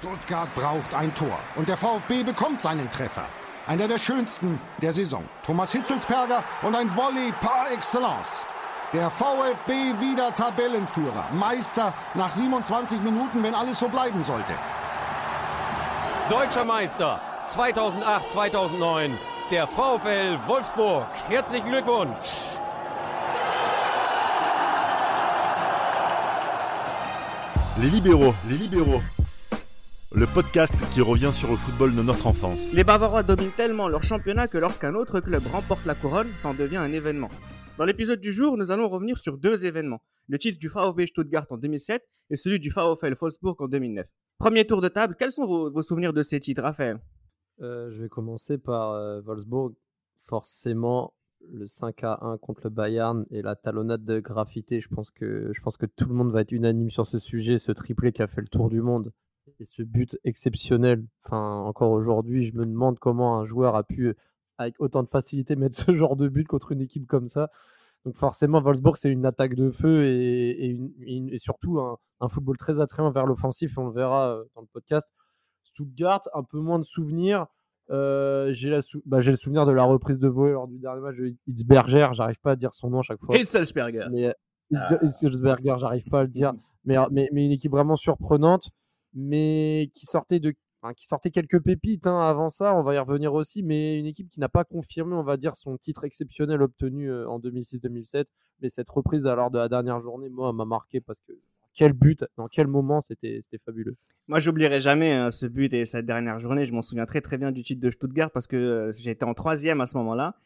Stuttgart braucht ein Tor und der VfB bekommt seinen Treffer. Einer der schönsten der Saison. Thomas Hitzelsperger und ein Volley par excellence. Der VfB wieder Tabellenführer. Meister nach 27 Minuten, wenn alles so bleiben sollte. Deutscher Meister 2008, 2009. Der VfL Wolfsburg. Herzlichen Glückwunsch. Les libéraux, les libéraux. Le podcast qui revient sur le football de notre enfance. Les Bavarois dominent tellement leur championnat que lorsqu'un autre club remporte la couronne, ça en devient un événement. Dans l'épisode du jour, nous allons revenir sur deux événements. Le titre du VfB Stuttgart en 2007 et celui du VfL Wolfsburg en 2009. Premier tour de table, quels sont vos, souvenirs de ces titres, Raphaël? Euh, Je vais commencer par euh, Wolfsburg. Forcément, le 5 à 1 contre le Bayern et la talonnade de graffité, je pense que je pense que tout le monde va être unanime sur ce sujet, ce triplé qui a fait le tour du monde et ce but exceptionnel. Enfin, encore aujourd'hui, je me demande comment un joueur a pu avec autant de facilité mettre ce genre de but contre une équipe comme ça. Donc forcément, Wolfsburg, c'est une attaque de feu et, et, surtout un, football très attrayant vers l'offensif, on le verra euh, dans le podcast. Stuttgart, un peu moins de souvenirs. Euh, bah, j'ai le souvenir de la reprise de volée lors du dernier match de Hitzberger. J'arrive pas à dire son nom à chaque fois. Hitzelsberger. Mais, Hitzelsberger, j'arrive pas à le dire. Mais, mais, mais, une équipe vraiment surprenante, mais qui sortait de qui sortait quelques pépites hein, avant ça, on va y revenir aussi, mais une équipe qui n'a pas confirmé, on va dire, son titre exceptionnel obtenu euh, en 2006-2007. Mais cette reprise alors de la dernière journée, moi, m'a marqué parce que quel but, dans quel moment, c'était fabuleux. Moi, j'oublierai jamais hein, ce but et cette dernière journée. Je m'en souviens très très bien du titre de Stuttgart parce que euh, j'étais en troisième à ce moment-là.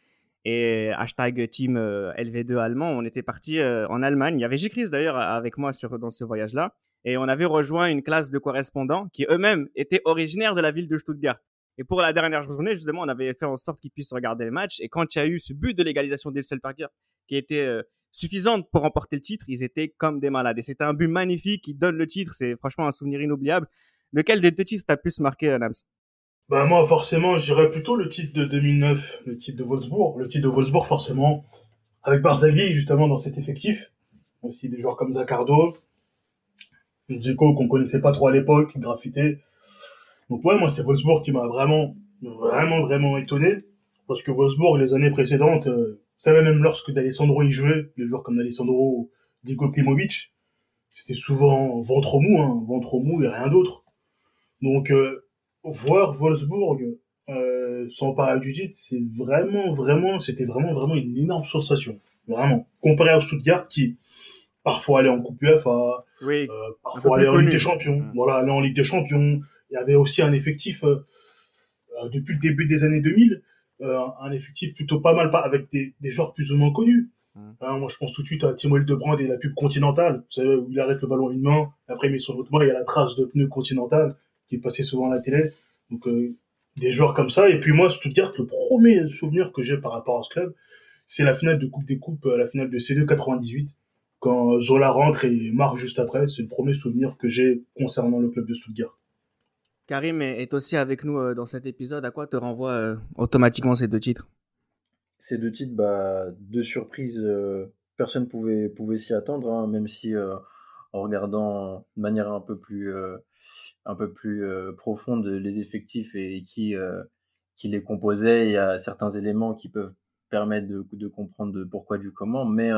Et hashtag team euh, LV2 allemand, on était parti en Allemagne. Il y avait J. d'ailleurs avec moi sur, dans ce voyage-là et on avait rejoint une classe de correspondants qui eux-mêmes étaient originaires de la ville de Stuttgart. Et pour la dernière journée, justement, on avait fait en sorte qu'ils puissent regarder les matchs. Et quand il y a eu ce but de l'égalisation d'Esselparker qui était euh, suffisante pour remporter le titre, ils étaient comme des malades. Et c'était un but magnifique qui donne le titre. C'est franchement un souvenir inoubliable. Lequel des deux titres t'a plus marqué, Nams bah moi, forcément, je dirais plutôt le titre de 2009, le titre de Wolfsburg. Le titre de Wolfsburg, forcément, avec Barzagli, justement, dans cet effectif. Aussi des joueurs comme Zaccardo, Zico qu'on connaissait pas trop à l'époque, graffité. Donc ouais, moi c'est Wolfsburg qui m'a vraiment, vraiment, vraiment étonné. Parce que Wolfsburg, les années précédentes, euh, vous savez même lorsque d'Alessandro y jouait, les joueurs comme d'Alessandro, Diego Klimovic, c'était souvent ventre mou, hein, ventre mou et rien d'autre. Donc euh, voir Wolfsburg euh, s'emparer du titre, c'est vraiment, vraiment, c'était vraiment, vraiment une énorme sensation. Vraiment. Comparé à Stuttgart qui, parfois aller en Coupe UEFA, oui, euh, parfois aller en Ligue des Champions. Voilà, aller en Ligue des Champions. Il y avait aussi un effectif euh, euh, depuis le début des années 2000, un effectif plutôt pas mal, avec des, des joueurs plus ou moins connus. Hein, moi, je pense tout de suite à Timo Hildebrand et la pub Continental. Vous savez, où il arrête le ballon une main, après il met sur l'autre main, il y a la trace de pneu Continental qui est passé souvent à la télé. Donc, des joueurs comme ça. Et puis moi, Stuttgart, le premier souvenir que j'ai par rapport à ce club, c'est la finale de Coupe des Coupes, la finale de C2 98 quand Zola rentre et marque juste après. C'est le premier souvenir que j'ai concernant le club de Stuttgart. Karim est aussi avec nous euh, dans cet épisode. À quoi te renvoie euh, automatiquement ces deux titres? Ces deux titres, bah, deux surprises. Euh, personne pouvait pouvait s'y attendre, hein, même si en regardant de manière un peu plus un peu plus profonde les effectifs et, qui qui les composaient, il y a certains éléments qui peuvent permettre de, de comprendre de pourquoi du comment, mais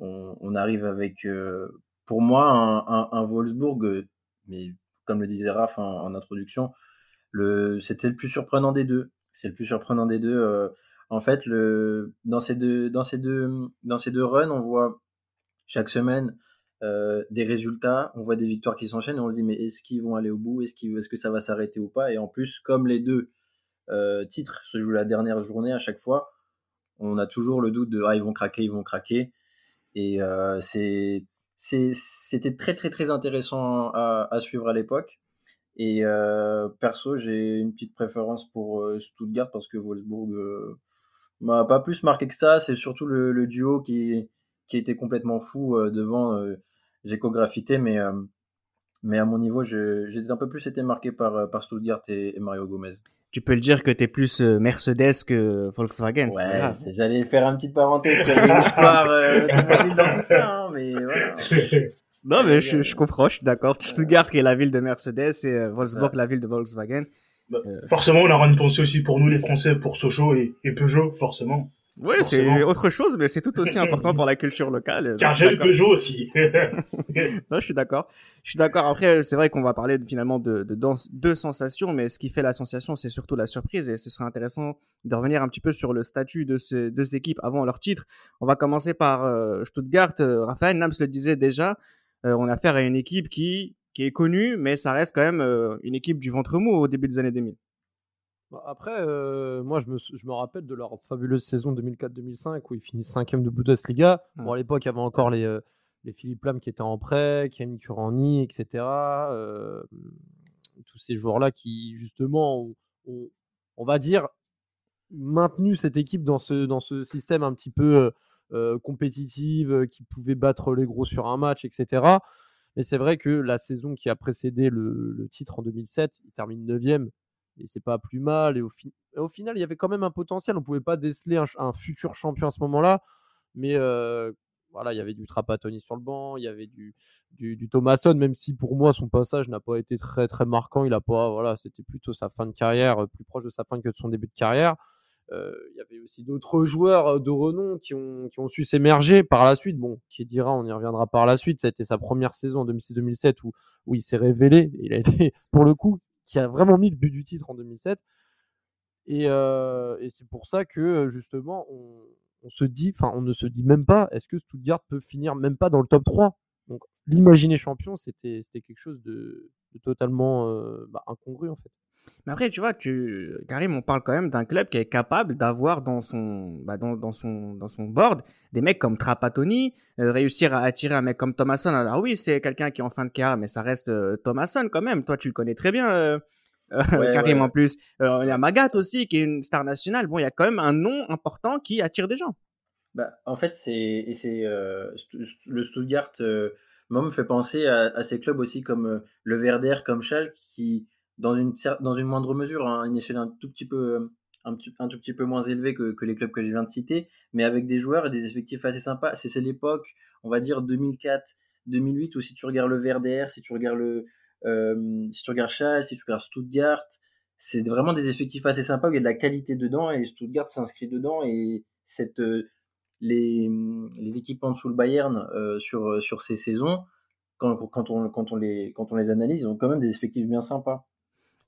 on, arrive avec, euh, pour moi, un, Wolfsburg, euh, mais comme le disait Raph en, introduction, c'était le plus surprenant des deux. C'est le plus surprenant des deux. Euh, en fait, dans, ces deux, dans, ces deux, dans ces deux runs, on voit chaque semaine des résultats, on voit des victoires qui s'enchaînent et on se dit mais est-ce qu'ils vont aller au bout? Est-ce que ça va s'arrêter ou pas? Et en plus, comme les deux titres se jouent la dernière journée à chaque fois, on a toujours le doute de ah ils vont craquer, ils vont craquer. Et c'était très très très intéressant à, suivre à l'époque. Et perso, j'ai une petite préférence pour Stuttgart parce que Wolfsburg m'a pas plus marqué que ça. C'est surtout le, duo qui, qui était complètement fou devant Gécographité, mais, mais à mon niveau, j'ai un peu plus été marqué par Stuttgart et Mario Gomez tu peux le dire que tu es plus euh, Mercedes que Volkswagen. Ouais, j'allais faire une petite parenthèse. je pars euh, dans tout ça, hein, mais voilà. Non, mais je, je comprends, je suis d'accord. Stuttgart qui est la ville de Mercedes et euh, Wolfsburg la ville de Volkswagen. Bah, Forcément, on aura une pensée aussi pour nous, les Français, pour Sochaux et, et Peugeot, forcément. Oui, c'est autre chose, mais c'est tout aussi important pour la culture locale. Car j'ai le. Peugeot aussi. Non, je suis d'accord. Je suis d'accord. Après, c'est vrai qu'on va parler de- finalement de, de, de sensations, mais ce qui fait la sensation, c'est surtout la surprise. Et ce serait intéressant de revenir un petit peu sur le statut de ces deux équipes avant leur titre. On va commencer par euh, Stuttgart. Euh, Raphaël Nams le disait déjà. euh, on a affaire à une équipe qui, qui est connue, mais ça reste quand même euh, une équipe du ventre mou au début des années 2000. Bah, Après, euh, moi, je me, sou- je me rappelle de leur fabuleuse saison 2004-2005 où ils finissent cinquième de Bundesliga. Bon, à l'époque, il y avait encore les, euh, les Philippe Lam qui étaient en prêt, Ken Kurani, etc. euh, tous ces joueurs-là qui, justement, ont, ont- on va dire, maintenu cette équipe dans ce, dans ce système un petit peu compétitif, qui pouvait battre les gros sur un match, etc. Mais c'est vrai que la saison qui a précédé le, le titre en 2007, il termine 9 et c'est pas plus mal. Et au, final, il y avait quand même un potentiel. On pouvait pas déceler un, futur champion à ce moment-là, mais voilà, il y avait du Trapattoni sur le banc, il y avait du, du, Thomasson, même si pour moi son passage n'a pas été très très marquant. Il a pas, voilà, c'était plutôt sa fin de carrière, plus proche de sa fin que de son début de carrière. Il y avait aussi d'autres joueurs de renom qui ont, qui ont su s'émerger par la suite. Bon, qui dira, on y reviendra par la suite. Ça a été sa première saison en 2006-2007 où, où il s'est révélé. Il a été, pour le coup, qui a vraiment mis le but du titre en 2007. Et, c'est pour ça que justement, on, se dit, enfin, on ne se dit même pas, est-ce que Stuttgart peut finir même pas dans le top 3 Donc, l'imaginer champion, c'était quelque chose de, totalement bah, incongru en fait. Mais après, tu vois, tu... Karim, on parle quand même d'un club qui est capable d'avoir dans son, bah, dans, dans son, dans son board des mecs comme Trapattoni, euh, réussir à attirer un mec comme Thomasson. Alors oui, c'est quelqu'un qui est en fin de carrière, mais ça reste euh, Thomasson quand même. Toi, tu le connais très bien, euh, Ouais, Karim ouais. en plus. Il y a Magat aussi, qui est une star nationale. Bon, il y a quand même un nom important qui attire des gens. Bah, en fait, c'est le Stuttgart. moi, me fait penser à, à ces clubs aussi comme le Werder, comme Schalke, qui dans une dans une moindre mesure, hein, une échelle un tout petit peu euh, un, tout petit peu moins élevée que, que les clubs que je viens de citer, mais avec des joueurs et des effectifs assez sympas. C'est l'époque, on va dire 2004, 2008, où si tu regardes le Werder, si tu regardes le euh, si tu regardes Schalke, si tu regardes Stuttgart, c'est vraiment des effectifs assez sympas où il y a de la qualité dedans et Stuttgart s'inscrit dedans et cette euh, les, les équipes en le Bayern sur, sur ces saisons, quand, quand, on, quand, on les, quand on les analyse, ils ont quand même des effectifs bien sympas.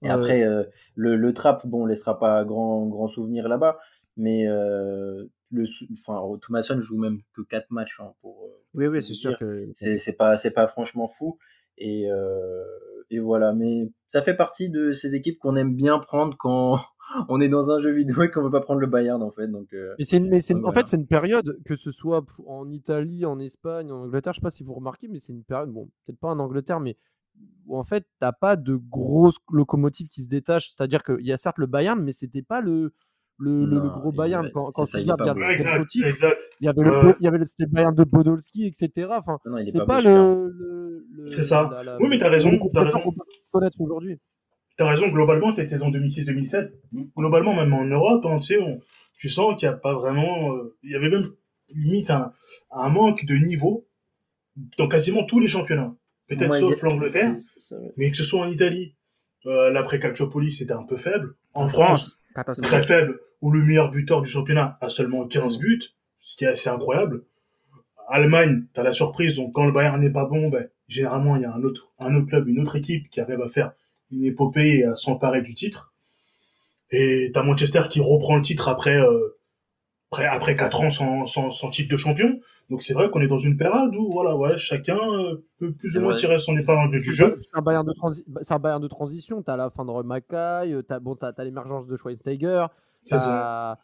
Et après, euh, le, le trap, bon, on ne laissera pas grand, grand souvenir là-bas, mais euh, le, enfin, Thomasson joue même que 4 matchs hein, pour. euh, Oui, oui, c'est sûr que. C'est c'est pas, c'est pas franchement fou. Et, euh, et voilà, mais ça fait partie de ces équipes qu'on aime bien prendre quand on est dans un jeu vidéo et qu'on veut pas prendre le Bayern en fait. Donc, euh, Mais c'est une- mais en fait, c'est une période, que ce soit en Italie, en Espagne, en Angleterre, je sais pas si vous remarquez, mais c'est une période, bon, peut-être pas en Angleterre, mais où en fait, t'as pas de grosses locomotives qui se détachent. C'est-à-dire qu'il y a certes le Bayern, mais c'était pas le, le, le- le Non, gros Bayern. Quand, c'est quand ça, il titre, y avait le. Bo- il y avait le, c'était le Bayern de Podolski, etc. Enfin, non, il est c'était pas, pas, beau, celui-là. le, le- le- C'est ça. la- la- Oui, mais raison, t'as compresseur raison. qu'on peut connaître aujourd'hui. T'as raison, globalement, cette saison 2006-2007, globalement, même en Europe, hein, tu sais, on- tu sens qu'il n'y a pas vraiment, euh, il y avait même limite un, un manque de niveau dans quasiment tous les championnats. Peut-être Ouais, sauf l'Angleterre, ouais. mais que ce soit en Italie, euh, l'après Calciopoli, c'était un peu faible. En, En France, France, très faible, où le meilleur buteur du championnat a seulement 15 buts, ce qui est assez incroyable. Allemagne, t'as la surprise, donc quand le Bayern n'est pas bon, ben, généralement, il y a un autre, un autre club, une autre équipe qui arrive à faire une épopée et à s'emparer du titre. Et t'as Manchester qui reprend le titre après, euh, après, après 4 ans sans, sans, sans titre de champion. Donc c'est vrai qu'on est dans une période où, voilà, ouais, chacun euh, peut plus ou moins vrai. tirer son épingle du C'est jeu. c'est un Bayern de, transi- c'est un Bayern de transition. Tu as la fin de Mackay, tu as, bon, t'as- t'as l'émergence de Schweinsteiger, tu as,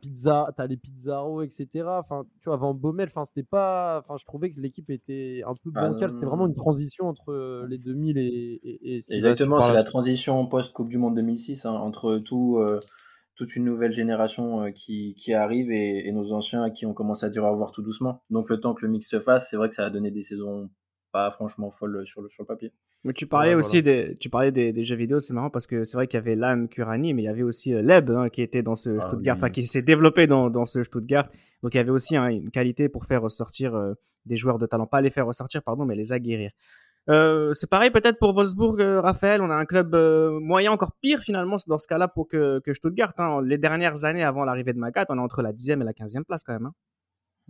pizza, as les Pizarro, etc. Enfin, tu vois, avant Baumel, enfin, c'était pas. Enfin, je trouvais que l'équipe était un peu Ah, bancale. c'était vraiment une transition entre euh, les 2000 et. et, et Exactement, c'est la transition post-Coupe du Monde 2006, hein, entre tout, euh, toute une nouvelle génération euh, qui, qui arrive et, et nos anciens à qui on commence à dire au revoir tout doucement. Donc le temps que le mix se fasse, c'est vrai que ça a donné des saisons pas franchement folles sur le, sur le papier. Mais tu parlais Ouais, aussi des, tu parlais des, des jeux vidéo, c'est marrant parce que c'est vrai qu'il y avait Lam Kurani, mais il y avait aussi euh, Leb hein, qui était dans ce Ah Stuttgart, oui. enfin qui s'est développé dans, dans ce Stuttgart. Donc il y avait aussi hein, une qualité pour faire ressortir euh, des joueurs de talent, pas les faire ressortir, pardon, mais les aguerrir. Euh, c'est pareil peut-être pour Wolfsburg, euh, Raphaël. On a un club euh, moyen encore pire finalement dans ce cas-là pour que, que Stuttgart. Hein. Les dernières années avant l'arrivée de Magat, on est entre la 10e et la 15e place quand même. Hein.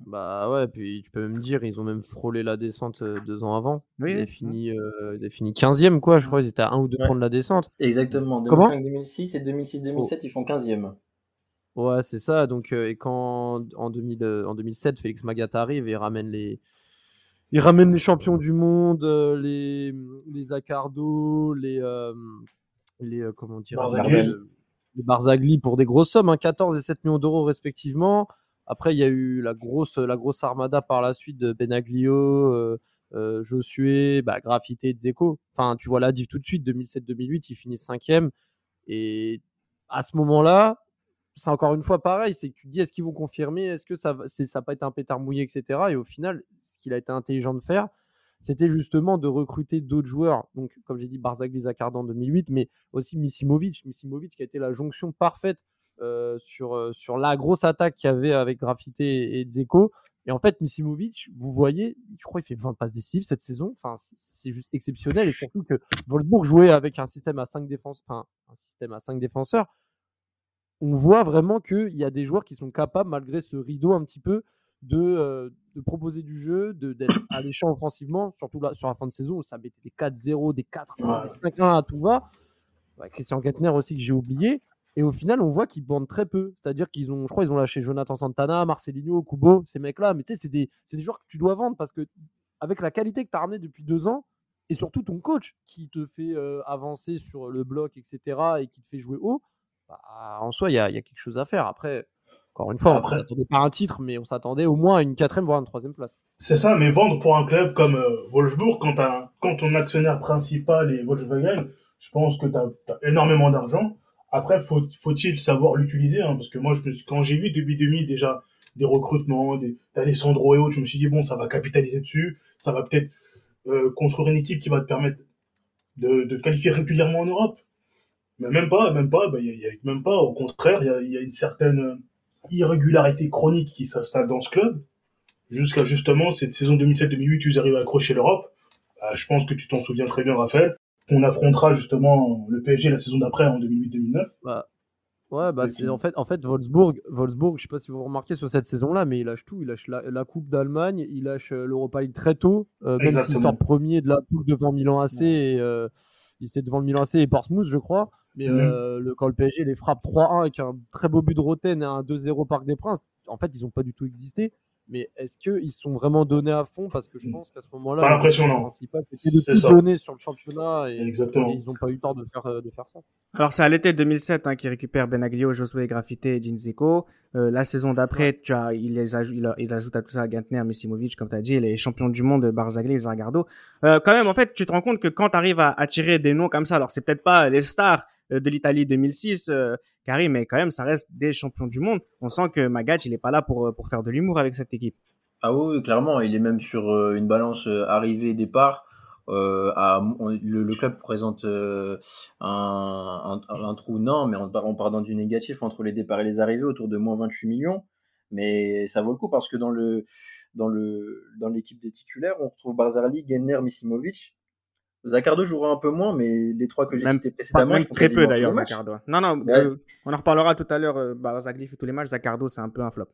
Bah ouais, puis tu peux même dire, ils ont même frôlé la descente deux ans avant. Oui, ils, oui. avaient fini, euh, ils avaient fini 15e, quoi. Je crois qu'ils étaient à un ou deux Ouais. points de la descente. Exactement. Comment? 2005-2006 et 2006-2007, ils font 15e. Ouais, c'est ça. Donc, euh, et quand en, 2000, euh, en 2007, Félix Magath arrive et ramène les, il ramène les champions du monde, euh, les, les Accardo, les, euh, les euh, comment dire, Barzagli. les, Barzagli pour des grosses sommes, hein, 14 et 7 millions d'euros respectivement. Après, il y a eu la grosse, la grosse armada par la suite de Benaglio, euh, Josué, bah, Graffité et Dzeko. Enfin, tu vois la div tout de suite, 2007-2008, ils finissent cinquième. Et à ce moment-là, c'est encore une fois pareil, c'est que tu te dis est-ce qu'ils vont confirmer, est-ce que ça c'est, ça va pas être un pétard mouillé, etc. Et au final, ce qu'il a été intelligent de faire, c'était justement de recruter d'autres joueurs. Donc, comme j'ai dit, Barzagli, Zakarda en 2008, mais aussi Misimovic. Misimovic qui a été la jonction parfaite euh, sur, euh, sur la grosse attaque qu'il y avait avec Graffité et Dzeko. Et en fait, Misimovic, vous voyez, je crois qu'il fait 20 passes décisives cette saison. Enfin, c'est- juste exceptionnel. Et surtout que Wolfsburg jouait avec un système à 5 défenseurs. Enfin, un système à 5 défenseurs. On voit vraiment qu'il y a des joueurs qui sont capables, malgré ce rideau un petit peu, de, euh, de proposer du jeu, de- d'être alléchant offensivement, surtout là, sur la fin de saison où ça mettait des 4-0, des 4-1, des 5-1 à tout va. Christian Gettner aussi que j'ai oublié. Et au final, on voit qu'ils bandent très peu. C'est-à-dire qu'ils ont, je crois, ils ont lâché Jonathan Santana, Marcelinho, Kubo, ces mecs-là. Mais tu sais, c'est des, des joueurs que tu dois vendre parce que avec la qualité que tu as ramené depuis deux ans, et surtout ton coach qui te fait euh, avancer sur le bloc, etc., et qui te fait jouer haut, bah, en soi, il y a, il y a quelque chose à faire. Après, encore une fois, Après- on s'attendait pas à un titre, mais on s'attendait au moins à une quatrième, voire une troisième place. C'est ça, mais vendre pour un club comme euh, Wolfsburg, quand, ton actionnaire principal est Volkswagen, je pense que tu as, énormément d'argent. Après, faut, faut-il savoir l'utiliser hein, Parce que moi, je me suis- quand j'ai vu début 2000 déjà des recrutements, des d'Alessandro et autres, je me suis dit, bon, ça va capitaliser dessus, ça va peut-être euh, construire une équipe qui va te permettre de, de te qualifier régulièrement en Europe. Mais même pas, même pas, bah, y a, y a même pas, au contraire, il y a, y a une certaine euh, irrégularité chronique qui s'installe dans ce club jusqu'à justement cette saison 2007-2008 où ils arrivent à accrocher l'Europe. Euh, je pense que tu t'en souviens très bien, Raphaël. On affrontera justement le PSG la saison d'après en 2008-2009. Bah, ouais, bah, c'est en fait, en fait, Wolfsburg, Wolfsburg, je sais pas si vous remarquez sur cette saison-là, mais il lâche tout. Il lâche la, la Coupe d'Allemagne, il lâche euh, l'Europa League très tôt, euh, même s'il sort premier de la poule devant Milan AC et euh, il était devant le Milan AC et Portsmouth, je crois. Mais Mhm. euh, le, quand le PSG les frappe 3-1 avec un très beau but de Roten et un 2-0 Parc des Princes, en fait, ils ont pas du tout existé. Mais est-ce qu'ils sont vraiment donnés à fond? Parce que je pense qu'à ce moment-là, Pas l'impression, non. principal, c'était de C'est tout ça. donner sur le championnat et, Exactement. et ils n'ont pas eu temps de faire, euh, de faire ça. Alors c'est à l'été 2007 hein, qu'il récupère Benaglio, Josué Graffité et Ginzeko. Euh, la saison d'après, tu as, il, les aj- il, a- il ajoute à tout ça Gantner, Misimovic, comme tu as dit, les champions du monde, Barzagli et Zagardo. Euh, quand même, en fait, tu te rends compte que quand tu arrives à attirer des noms comme ça, alors c'est peut-être pas les stars de l'Italie 2006, euh, Karim, mais quand même, ça reste des champions du monde. On sent que Magat, il est pas là pour, euh, pour faire de l'humour avec cette équipe. Ah oui, clairement, il est même sur euh, une balance euh, arrivée-départ. Euh, à, le, club présente euh, un, un, trou, non, mais on on part dans du négatif entre les départs et les arrivées, autour de moins 28 millions. Mais ça vaut le coup parce que dans le dans le dans l'équipe des titulaires, on retrouve Barzali, Genner, Misimovic. Zakardo jouera un peu moins, mais les trois que j'ai cités précédemment, ils font très peu d'ailleurs, matchs. Zacardo. Non, non, Ouais. euh, on en reparlera tout à l'heure. Euh, Barzagli fait tous les matchs, Zacardo, c'est un peu un flop.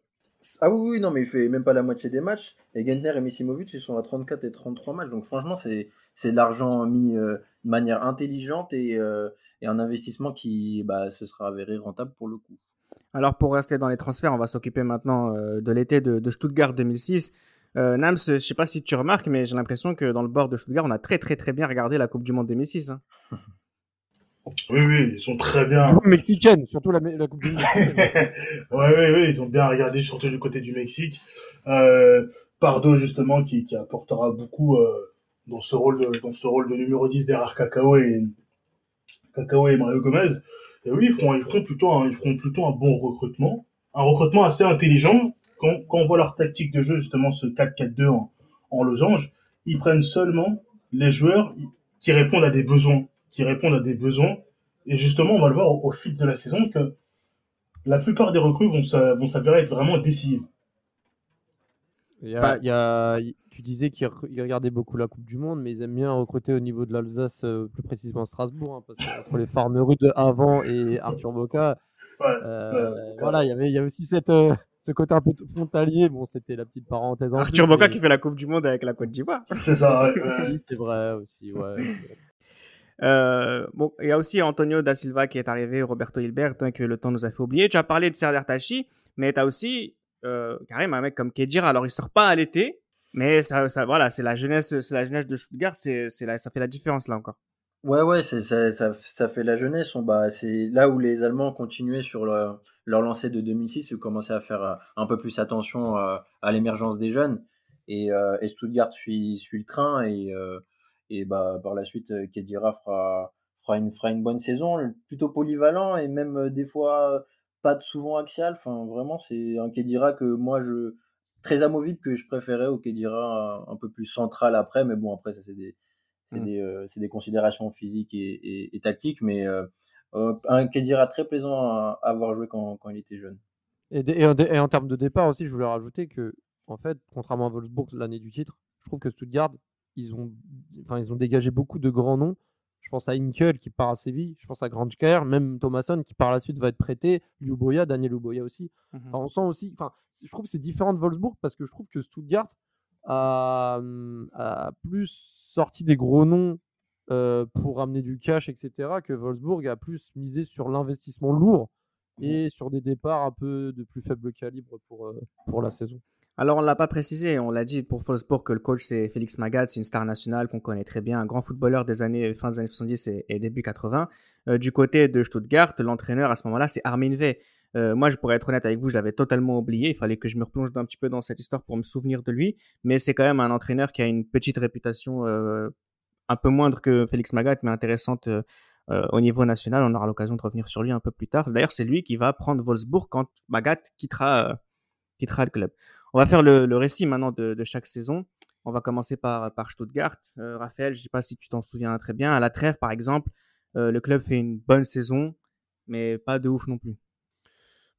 Ah oui, oui, non, mais il fait même pas la moitié des matchs. Et Gentner et Misimovic, ils sont à 34 et 33 matchs. Donc franchement, c'est de l'argent mis euh, de manière intelligente et, euh, et un investissement qui bah, se sera avéré rentable pour le coup. Alors pour rester dans les transferts, on va s'occuper maintenant de l'été de, de Stuttgart 2006. Euh, Nams, je sais pas si tu remarques, mais j'ai l'impression que dans le bord de Stuttgart, on a très très très bien regardé la Coupe du Monde 2006. hein. Oui, oui, ils sont très bien. Mexicaine, surtout la, la Coupe du Monde ouais, ouais, ouais, ils ont bien regardé, surtout du côté du Mexique. Euh, Pardo, justement, qui, qui apportera beaucoup euh, dans, ce rôle de, dans ce rôle de numéro 10 derrière Cacao et, Cacao et Mario Gomez. Et oui, ils feront, ils feront, plutôt, un, ils feront plutôt un bon recrutement. Un recrutement assez intelligent. Quand, quand on voit leur tactique de jeu, justement, ce 4-4-2 en, en losange, ils prennent seulement les joueurs qui répondent à des besoins. Qui répondent à des besoins. Et justement, on va le voir au, au fil de la saison que la plupart des recrues vont vont s'avérer être vraiment décisives. Il y a, il y a- il- tu disais qu'ils re- ils regardaient beaucoup la Coupe du Monde, mais ils aiment bien recruter au niveau de l'Alsace, euh, plus précisément Strasbourg, hein, parce que entre les Farnerud avant et Arthur Boca, Ouais. euh, ouais, voilà, il y avait, il y avait aussi cette, euh, ce côté un peu frontalier. Bon, c'était la petite parenthèse en Arthur Boca mais- qui fait la Coupe du Monde avec la Côte d'Ivoire. C'est ça, ouais, c'est vrai aussi, ouais. Euh, bon, il y a aussi Antonio da Silva qui est arrivé, Roberto Hilbert, hein, que le temps nous a fait oublier. Tu as parlé de Serdar Tachi, mais tu as aussi euh, carrément un mec comme Kedira. Alors, il sort pas à l'été, mais ça, ça, voilà, c'est la jeunesse, c'est la jeunesse de Stuttgart, c'est, c'est la- ça fait la différence là encore. Ouais, ouais, ça, ça, fait la jeunesse. On, bah, c'est là où les Allemands continuaient sur leur, leur lancée de 2006, ils commençaient à faire euh, un peu plus attention euh, à l'émergence des jeunes. Et, euh, et Stuttgart suit, suit le train. Et, et bah, par la suite, Kedira fera, fera, une, fera une bonne saison, plutôt polyvalent et même des fois pas souvent axial. Enfin, vraiment, c'est un Kedira que moi, je très amovible que je préférais au Kedira un peu plus central après. Mais bon, après, ça, c'est des c'est Mm. des, euh, des considérations physiques et, et- et tactiques, mais euh, euh, un Kedira très plaisant à, à avoir joué quand, quand il était jeune. Et, en, et en termes de départ aussi, je voulais rajouter que, en fait, contrairement à Wolfsburg l'année du titre, je trouve que Stuttgart, ils ont, enfin, ils ont dégagé beaucoup de grands noms. Je pense à Inkel qui part à Séville, je pense à Granjker, même Thomasson qui par la suite va être prêté, Luboya, Daniel Luboya aussi. Enfin, on sent aussi, enfin, je trouve que c'est différent de Wolfsburg parce que je trouve que Stuttgart a, hum, a plus sorti des gros noms euh, pour amener du cash, etc., que Wolfsburg a plus misé sur l'investissement lourd et sur des départs un peu de plus faible calibre pour, euh, pour la saison. Alors, on l'a pas précisé, on l'a dit pour Wolfsburg que le coach c'est Félix Magath, c'est une star nationale qu'on connaît très bien, un grand footballeur des années fin des années 70 et, et début 80. Euh, du côté de Stuttgart, l'entraîneur à ce moment-là, c'est Armin Vey. Euh, moi, je pourrais être honnête avec vous, je l'avais totalement oublié. Il fallait que je me replonge un petit peu dans cette histoire pour me souvenir de lui. Mais c'est quand même un entraîneur qui a une petite réputation euh, un peu moindre que Félix Magath, mais intéressante euh, au niveau national. On aura l'occasion de revenir sur lui un peu plus tard. D'ailleurs, c'est lui qui va prendre Wolfsburg quand Magath quittera, quittera le club. On va faire le, récit maintenant de, chaque saison. On va commencer par, par Stuttgart. Raphaël, je ne sais pas si tu t'en souviens très bien. À la trêve, par exemple, le club fait une bonne saison, mais pas de ouf non plus.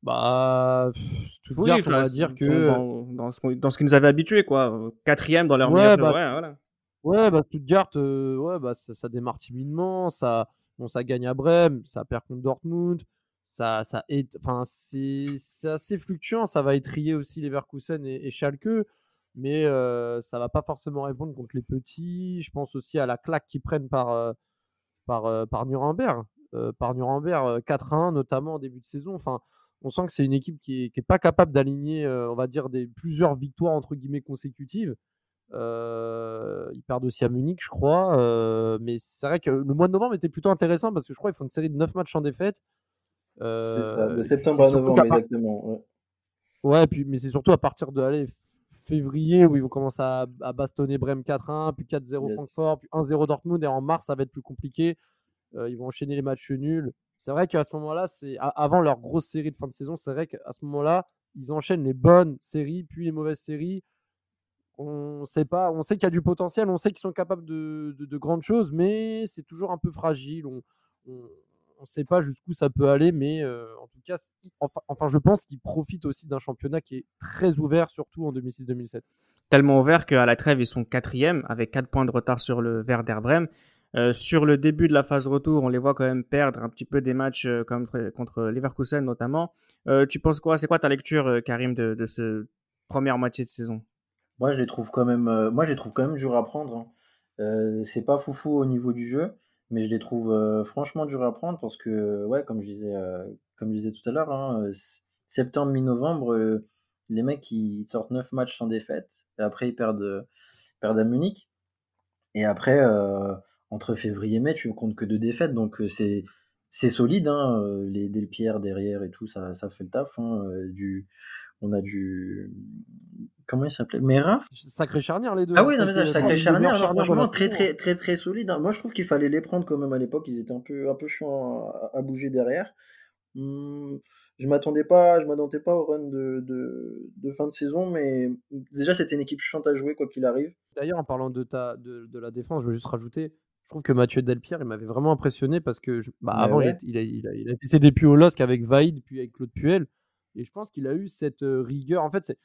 Bah, Stuttgart, oui, on va dire que dans, dans, ce, dans, ce, qui nous avait habitués, quoi. Quatrième dans leur ouais, meilleur bah, ouais, voilà. ouais, bah Stuttgart, euh, ouais, bah ça, ça, démarre timidement, ça, bon, ça gagne à Brême, ça perd contre Dortmund, ça, ça est, enfin c'est assez fluctuant, ça va étrier aussi Leverkusen et, et Schalke, mais euh, ça va pas forcément répondre contre les petits. Je pense aussi à la claque qu'ils prennent par euh, par euh, par Nuremberg, par Nuremberg 4-1 notamment en début de saison. Enfin, on sent que c'est une équipe qui est, qui est pas capable d'aligner, on va dire, des plusieurs victoires entre guillemets consécutives. Euh, ils perdent aussi à Munich, je crois. Euh, mais c'est vrai que le mois de novembre était plutôt intéressant parce que je crois qu'ils font une série de 9 matchs en défaite. Euh, c'est ça, de septembre à novembre, exactement. Ouais, ouais puis, mais c'est surtout à partir de allez, février où ils vont commencer à, à bastonner Brême 4-1, puis 4-0 yes. Francfort, puis 1-0 Dortmund. Et en mars, ça va être plus compliqué. Euh, ils vont enchaîner les matchs nuls. C'est vrai qu'à ce moment-là, c'est avant leur grosse série de fin de saison, c'est vrai qu'à ce moment-là, ils enchaînent les bonnes séries, puis les mauvaises séries on sait pas, on sait qu'il y a du potentiel, on sait qu'ils sont capables de, de, de, grandes choses, mais c'est toujours un peu fragile. On ne sait pas jusqu'où ça peut aller, mais euh, en tout cas, enfin, je pense qu'ils profitent aussi d'un championnat qui est très ouvert, surtout en 2006-2007. Tellement ouvert qu'à la trêve, ils sont quatrième avec 4 points de retard sur le Werder. Euh, sur le début de la phase retour, on les voit quand même perdre un petit peu des matchs euh, contre, contre Leverkusen notamment. Euh, tu penses quoi C'est quoi ta lecture, Karim, de, de ce première moitié de saison? Moi, je les trouve quand même, moi, je les trouve quand même durs à prendre. Hein. C'est pas foufou au niveau du jeu, mais je les trouve franchement durs à prendre parce que, ouais, comme je disais, comme je disais tout à l'heure, hein, septembre, mi-novembre, les mecs ils sortent 9 matchs sans défaite, après ils perdent, perdent à Munich, et après entre février et mai, tu comptes que deux défaites, donc c'est c'est solide, hein, les Delpierre derrière et tout, ça, ça fait le taf. Hein, du, on a du comment il s'appelait Mera Sacré charnière les deux. Ah oui, non, mais ça, sacré charnière, genre, franchement très très très très solide. Hein. Moi je trouve qu'il fallait les prendre quand même à l'époque, ils étaient un peu un peu chiants à, à bouger derrière. Hum, je m'attendais pas, je m'attendais pas au run de, de, de, fin de saison, mais déjà c'était une équipe chiante à jouer quoi qu'il arrive. D'ailleurs, en parlant de ta de, de, la défense, je veux juste rajouter, trouve que Mathieu Delpierre, il m'avait vraiment impressionné parce que je, bah, avant ouais. il, a, il, a, il, a, fait ses débuts au LOSC avec Vaïd, puis avec Claude Puel. Et je pense qu'il a eu cette rigueur. En fait, c'est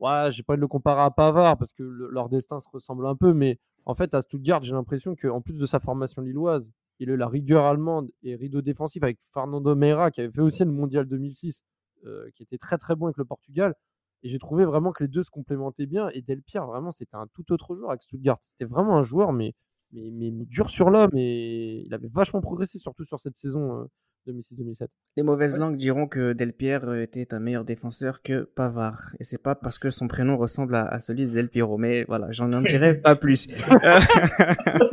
ouais, j'ai pas envie de le comparer à Pavard parce que le- leur destin se ressemble un peu, mais en fait, à Stuttgart, j'ai l'impression qu'en plus de sa formation lilloise, il a eu la rigueur allemande et rideau défensif avec Fernando Meira qui avait fait aussi le mondial 2006, euh, qui était très très bon avec le Portugal. Et j'ai trouvé vraiment que les deux se complémentaient bien. Et Del Piero, vraiment, c'était un tout autre joueur avec Stuttgart. C'était vraiment un joueur, mais, mais, mais, mais dur sur l'homme. Et il avait vachement progressé, surtout sur cette saison euh, 2006-2007. Les mauvaises langues diront que Del Piero était un meilleur défenseur que Pavard. Et c'est pas parce que son prénom ressemble à, à celui de Del Piero. Mais voilà, j'en en dirai pas plus. Euh,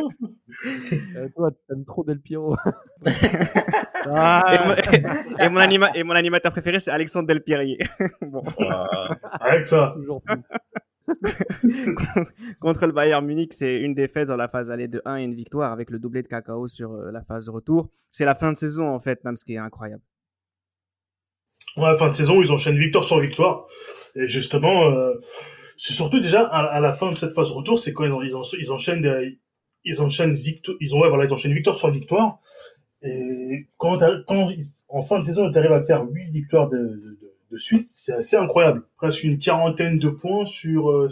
Euh, toi, t'aimes trop Del Piero. et, mon, et mon anima- et mon animateur préféré, c'est Alexandre Del Pierier. bon. Avec ça. Toujours plus. Contre le Bayern Munich, c'est une défaite dans la phase aller de 1 et une victoire avec le doublé de Cacao sur euh, la phase retour. C'est la fin de saison en fait, même ce qui est incroyable. Ouais, fin de saison, ils enchaînent victoire sur victoire. Et justement, euh, c'est surtout déjà à, la fin de cette phase retour, c'est quand ils, en- ils, en- ils enchaînent, ils enchaînent victoire, ils ont ouais, voilà, ils enchaînent victoire sur victoire. Et quand, en fin de saison, ils arrivent à faire 8 victoires de, de, de- suite, c'est assez incroyable. Presque une quarantaine de points sur euh,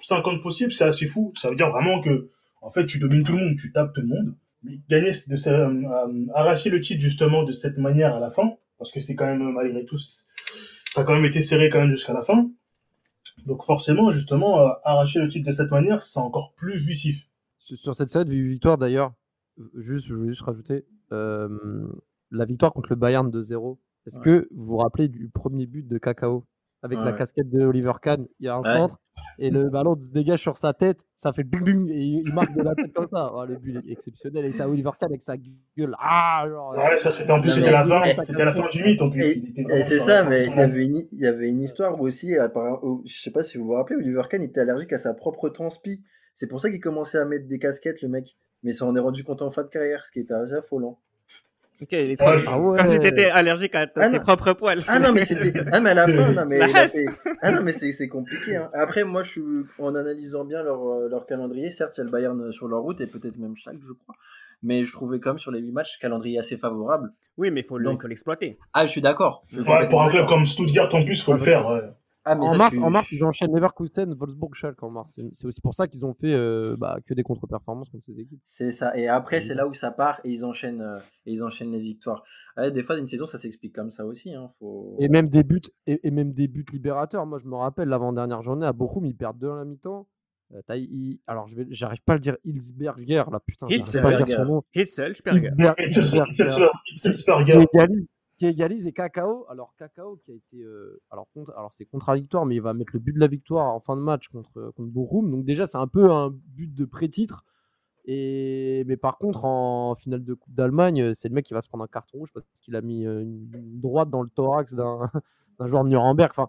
50 possibles, c'est assez fou. Ça veut dire vraiment que, en fait, tu domines tout le monde, tu tapes tout le monde. Mais Gagner, de, ce- euh, arracher le titre justement de cette manière à la fin, parce que c'est quand même malgré tout ça a quand même été serré quand même jusqu'à la fin donc forcément justement euh, arracher le titre de cette manière c'est encore plus jouissif Sur cette série de victoires, d'ailleurs, euh, juste, je voulais juste rajouter euh, la victoire contre le Bayern de 0. Est-ce Ouais. que vous vous rappelez du premier but de Cacao avec la casquette de Oliver Kahn Il y a un Ouais. centre et le ballon se dégage sur sa tête, ça fait bing bing et il marque de la tête comme ça. Oh, le but est exceptionnel et t'as Oliver Kahn avec sa gueule. Ah, genre, ouais ça c'était en plus Non, c'était la fin c'était la fin du mythe en plus Et, c'est ça, mais il y avait une, il y avait une histoire aussi, apparemment, où- je sais pas si vous vous rappelez, Oliver Kahn était allergique à sa propre transpi. C'est pour ça qu'il commençait à mettre des casquettes, le mec. Mais ça en est rendu compte en fin de carrière, ce qui était assez affolant. Ok, il est trop... Ah ouais. Comme si t'étais allergique à Ah tes non. propres poils. Ah non, mais c'était. Ah, mais à la fin, non, mais. Il Ah non, mais c'est c'est compliqué. Hein. Après, moi, je suis. En analysant bien leur, euh, leur calendrier, certes, il y a le Bayern sur leur route et peut-être même chaque, je crois. Mais je trouvais quand même sur les 8 matchs, calendrier assez favorable. Oui, mais il faut le- Donc- il faut l'exploiter. Ah, je suis d'accord. ouais, pour un club comme Stuttgart en plus faut le faire ouais. Ah, mais en, ça, mars, en mars, ils enchaînent Leverkusen, Wolfsburg, Schalke en mars. C'est- aussi pour ça qu'ils ont fait euh, bah, que des contre-performances contre ces équipes. C'est ça. Et après, c'est là où ça part et ils enchaînent, euh, et ils enchaînent les victoires. Ouais, des fois, une saison, ça s'explique comme ça aussi. Hein. Faut... Et même des buts, et, et même des buts libérateurs. Moi, je me rappelle l'avant-dernière journée à Bochum, ils perdent 2 à la mi-temps. Euh, il- alors, je vais, j'arrive pas à le dire Hilsberger, là, putain. j'arrive pas à dire son nom. Hitzel, Sperger. Hilsber- et c'est Hilsberger, qui égalise, et Cacao. Alors, Cacao qui a été. euh, alors, contre, alors c'est contradictoire, mais il va mettre le but de la victoire en fin de match contre, contre Bochum. Donc, déjà, c'est un peu un but de pré-titre. Et, mais par contre, en finale de Coupe d'Allemagne, euh, c'est le mec qui va se prendre un carton rouge parce qu'il a mis euh, une droite dans le thorax d'un d'un joueur de Nuremberg. Enfin,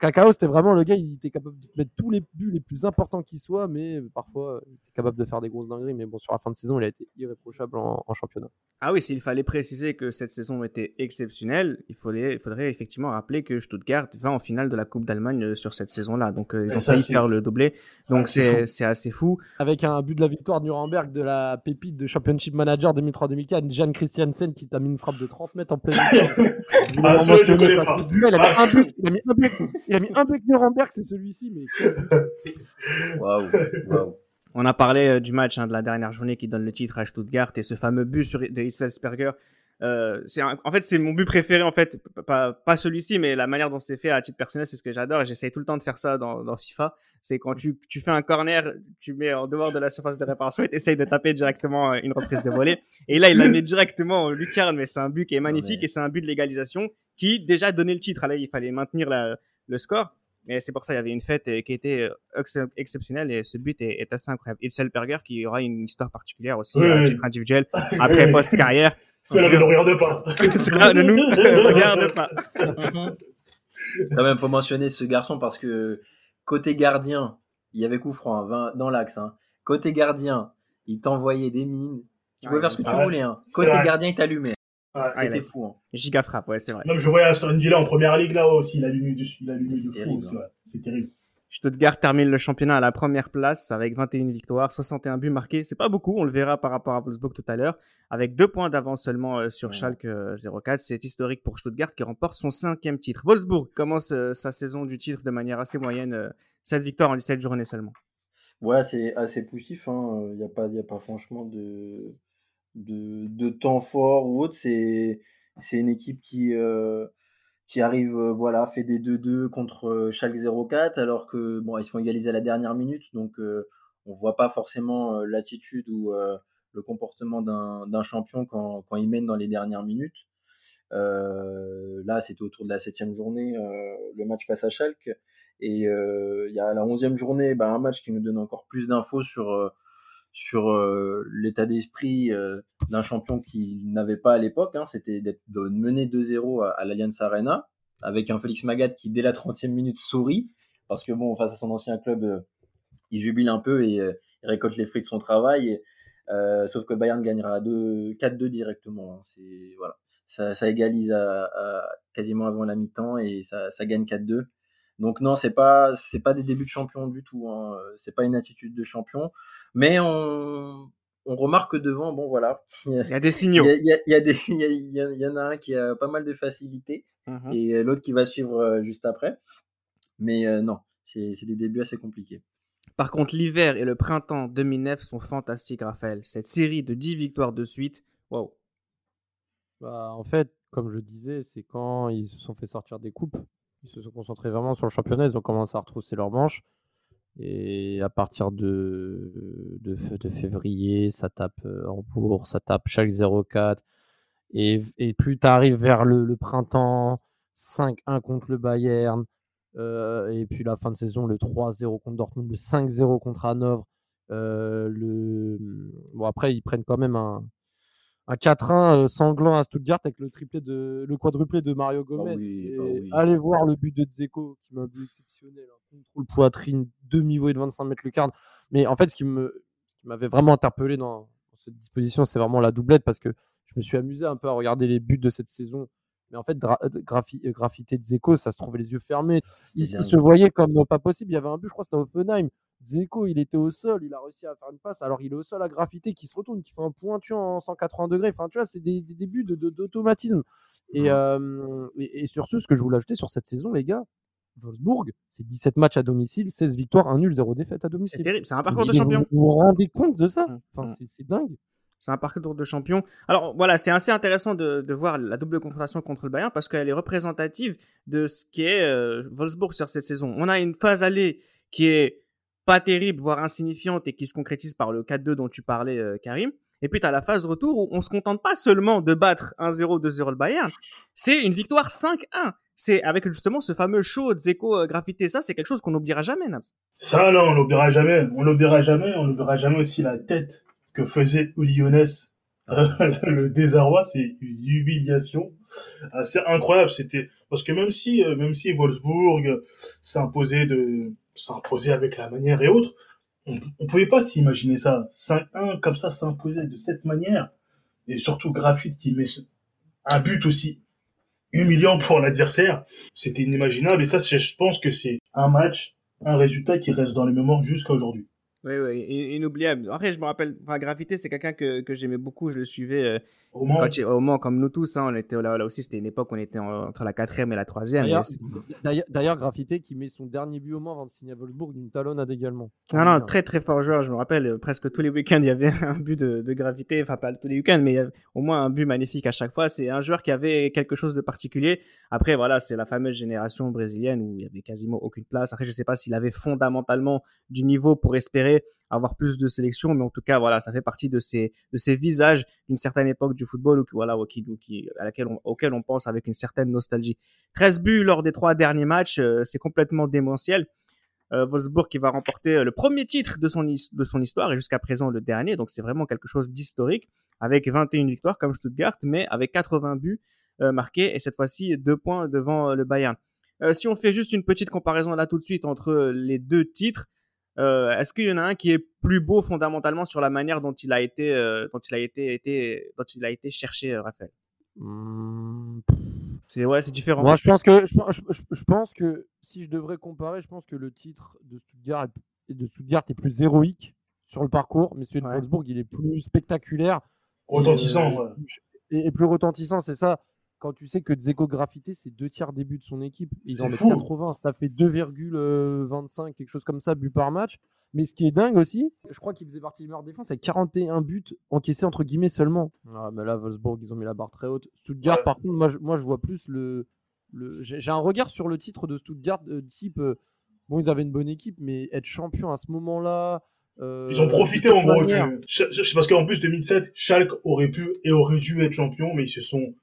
Cacao, c'était vraiment le gars, il était capable de te mettre tous les buts les plus importants qui soient, mais euh, parfois, euh, il était capable de faire des grosses dingueries. Mais bon, sur la fin de saison, il a été irréprochable en, en championnat. Ah oui, s'il fallait préciser que cette saison était exceptionnelle, il faudrait, il faudrait effectivement rappeler que Stuttgart va en finale de la Coupe d'Allemagne euh, sur cette saison-là. Donc euh, ils ont failli faire le doublé. Donc Ouais, c'est assez fou. avec un but de la victoire de Nuremberg de la pépite de Championship Manager 2003-2004, Jan Christiansen qui t'a mis une frappe de 30 mètres en pleine Ah, en celui-là, je le mentionner connais parce pas. que celui-là, Il a mis un but, il a mis un but Nuremberg, c'est celui-ci, mais Waouh, waouh. On a parlé euh, du match hein, de la dernière journée qui donne le titre à Stuttgart et ce fameux but sur, de Hitzfelsperger. Euh, un- en fait c'est mon but préféré en fait pas, pas celui-ci mais la manière dont c'est fait à titre personnel c'est ce que j'adore et j'essaye tout le temps de faire ça dans, dans FIFA c'est quand tu, tu fais un corner tu mets en dehors de la surface de réparation et t'essayes de taper directement euh, une reprise de volée et là il la met directement en lucarne mais c'est un but qui est magnifique et c'est un but de l'égalisation qui déjà donnait le titre là il fallait maintenir la- le score mais c'est pour ça il y avait une fête euh, qui était euh, ex- exceptionnelle et ce but est, est assez incroyable. Hitzelberger qui aura une histoire particulière aussi Oui, oui. titre individuel après post-carrière. c'est là ne le regarde pas Cela ne nous regarde pas. Quand même, faut mentionner ce garçon parce que côté gardien, il y avait coup franc hein, 20 dans l'axe. hein. Côté gardien, il t'envoyait des mines. Tu pouvais Ouais, faire ce que tu voulais. Hein. Côté gardien, il t'allumait. Ouais. Ah, C'était fou. Hein. Giga frappe, ouais, c'est vrai. Même je voyais Aston Villa en première ligue là aussi, il a allumé dessus, il a allumé C'est de fou aussi, hein. ouais. C'est terrible. Stuttgart termine le championnat à la première place avec 21 victoires, 61 buts marqués. C'est pas beaucoup, on le verra par rapport à Wolfsburg tout à l'heure, avec deux points d'avance seulement euh, sur Schalke 04. Euh, C'est historique pour Stuttgart qui remporte son cinquième titre. Wolfsburg commence euh, sa saison du titre de manière assez moyenne, 7 victoires en 17 journées seulement. Ouais, c'est assez poussif. Il hein. n'y a, pas, a pas franchement de, de, temps fort ou autre. C'est une équipe qui qui arrive, euh, voilà, fait des 2-2 contre chaque euh, 0-4, alors que bon, ils se font égaliser à la dernière minute, donc euh, on voit pas forcément l'attitude ou le comportement d'un champion quand, quand, il mène dans les dernières minutes. là, c'était autour de la septième journée, le match face à Schalke. Et il y a la onzième journée, bah, un match qui nous donne encore plus d'infos sur sur euh, l'état d'esprit euh, d'un champion qui n'avait pas à l'époque. Hein, C'était de mener 2-0 à, l'Allianz Arena avec un Félix Magath qui, dès la 30e minute, sourit parce que, bon, face à son ancien club, euh, il jubile un peu et récolte les fruits de son travail. sauf que Bayern gagnera 4-2 directement. Hein. C'est voilà, ça, égalise à, quasiment avant la mi-temps et ça, ça gagne 4-2. Donc non, c'est pas c'est pas des débuts de champion du tout. Hein. C'est pas une attitude de champion, mais on, on remarque devant, bon voilà. Il y a des signaux. Il y, a, il y, a des, il y, en a un qui a pas mal de facilité mmh et l'autre qui va suivre euh, juste après. Mais euh, non, c'est des débuts assez compliqués. Par contre, l'hiver et le printemps 2009 sont fantastiques, Raphaël. Cette série de 10 victoires de suite, waouh. Bah, en fait, comme je disais, c'est quand ils se sont fait sortir des coupes ils se sont concentrés vraiment sur le championnat. Ils ont commencé à retrousser leurs manches. Et à partir de, de, février, ça tape euh, en bourse, ça tape chaque 0,4. Et, et, plus tu arrives vers le, printemps, 5-1 contre le Bayern. Euh, et puis la fin de saison, le 3-0 contre Dortmund, le 5-0 contre Hanovre. Euh. Bon, après, ils prennent quand même un, un 4-1 euh, sanglant à Stuttgart avec le triplé de le quadruplé de Mario bah Gomez. Bah allez voir le but de Dzeko qui m'a un but exceptionnel, un contrôle poitrine, demi-volée de 25 mètres lucarne. Mais en fait, ce qui me m'avait vraiment interpellé dans, cette disposition, c'est vraiment la doublette parce que je me suis amusé un peu à regarder les buts de cette saison. Mais en fait, euh, graphi euh, graffité Dzeko, ça se trouvait les yeux fermés. Il, se voyait comme pas possible. Il y avait un but, je crois, c'était Offenheim. Zeko, il était au sol, il a réussi à faire une passe. Alors, il est au sol à graffiter, qui se retourne, qui fait un pointu en 180 degrés. Enfin, tu vois, c'est des, débuts d'automatisme. Euh, et, et, surtout, ce que je voulais ajouter sur cette saison, les gars, Wolfsburg, c'est 17 matchs à domicile, 16 victoires, 1 nul, 0 défaite à domicile. C'est terrible, c'est un parcours de champion. Vous, vous rendez compte de ça? Mmh, enfin, mmh. C'est dingue. C'est un parcours de champion. Alors voilà, c'est assez intéressant de, de, voir la double confrontation contre le Bayern parce qu'elle est représentative de ce qu'est euh, Wolfsburg sur cette saison. On a une phase allée qui est pas terrible, voire insignifiante et qui se concrétise par le 4-2 dont tu parlais, euh, Karim. Et puis tu as la phase retour où on se contente pas seulement de battre 1-0, 2-0 le Bayern, c'est une victoire 5-1. C'est avec justement ce fameux show Zeko euh, graffité. Ça, c'est quelque chose qu'on n'oubliera jamais, Nabs. Ça, non, on n'oubliera jamais. On n'oubliera jamais. On n'oubliera jamais aussi la tête que faisait Uli le désarroi, c'est une humiliation assez incroyable. C'était parce que même si, euh, même si Wolfsburg s'imposait de, s'imposait avec la manière et autres, on, on pouvait pas s'imaginer ça. 5-1 comme ça s'imposer de cette manière. Et surtout Graphite qui met un but aussi humiliant pour l'adversaire. C'était inimaginable. Et ça, je pense que c'est un match, un résultat qui reste dans les mémoires jusqu'à aujourd'hui. Oui, oui, inoubliable. Après, je me rappelle, enfin, c'est quelqu'un que, que j'aimais beaucoup. Je le suivais euh, au, moment. comme nous tous. Hein, on était là, là aussi, c'était une époque où on était entre la quatrième et la troisième. D'ailleurs, Gravité qui met son dernier but au moins avant de signer à Wolfsburg, une talonnade également. Non, non, très très fort joueur. Je me rappelle, euh, presque tous les week-ends, il y avait un but de, de Gravité. Enfin, pas tous les week-ends, mais il y avait au moins un but magnifique à chaque fois. C'est un joueur qui avait quelque chose de particulier. Après, voilà, c'est la fameuse génération brésilienne où il y avait quasiment aucune place. Après, je sais pas s'il avait fondamentalement du niveau pour espérer avoir plus de sélection, mais en tout cas, voilà, ça fait partie de ces, de ces visages d'une certaine époque du football, voilà, qui, qui, à laquelle on, auquel on pense avec une certaine nostalgie. 13 buts lors des trois derniers matchs, euh, c'est complètement démentiel. Euh, Wolfsburg qui va remporter euh, le premier titre de son, de son histoire et jusqu'à présent le dernier, donc c'est vraiment quelque chose d'historique avec 21 victoires comme Stuttgart, mais avec 80 buts euh, marqués et cette fois-ci deux points devant le Bayern. si on fait juste une petite comparaison là tout de suite entre les deux titres, euh, est-ce qu'il y en a un qui est plus beau fondamentalement sur la manière dont il a été, euh, dont il a été, été, dont il a été cherché, euh, Raphaël? Mmh. C'est ouais, c'est différent. Moi, je pense que je, je- je pense que si je devrais comparer, je pense que le titre de Stuttgart est, de Stuttgart est plus héroïque sur le parcours, mais celui de Ouais. Wolfsburg, il est plus spectaculaire Retentissant. et, ouais. et, et plus retentissant, c'est ça. Quand tu sais que Dzeko Graffité, c'est deux tiers des buts de son équipe, ils en mettent fou. 80, ça fait 2,25, quelque chose comme ça, buts par match. Mais ce qui est dingue aussi, je crois qu'il faisait partie des meilleures défenses avec 41 buts encaissés entre guillemets seulement. Ah, mais là, Wolfsburg, ils ont mis la barre très haute. Stuttgart, Ouais. par contre, moi je, moi, je vois plus le. le... J'ai un regard sur le titre de Stuttgart, euh, type. euh, bon, ils avaient une bonne équipe, mais être champion à ce moment-là. euh, Ils ont profité en gros. parce qu'en plus 2007, Schalke aurait pu et aurait dû être champion, mais ils se sont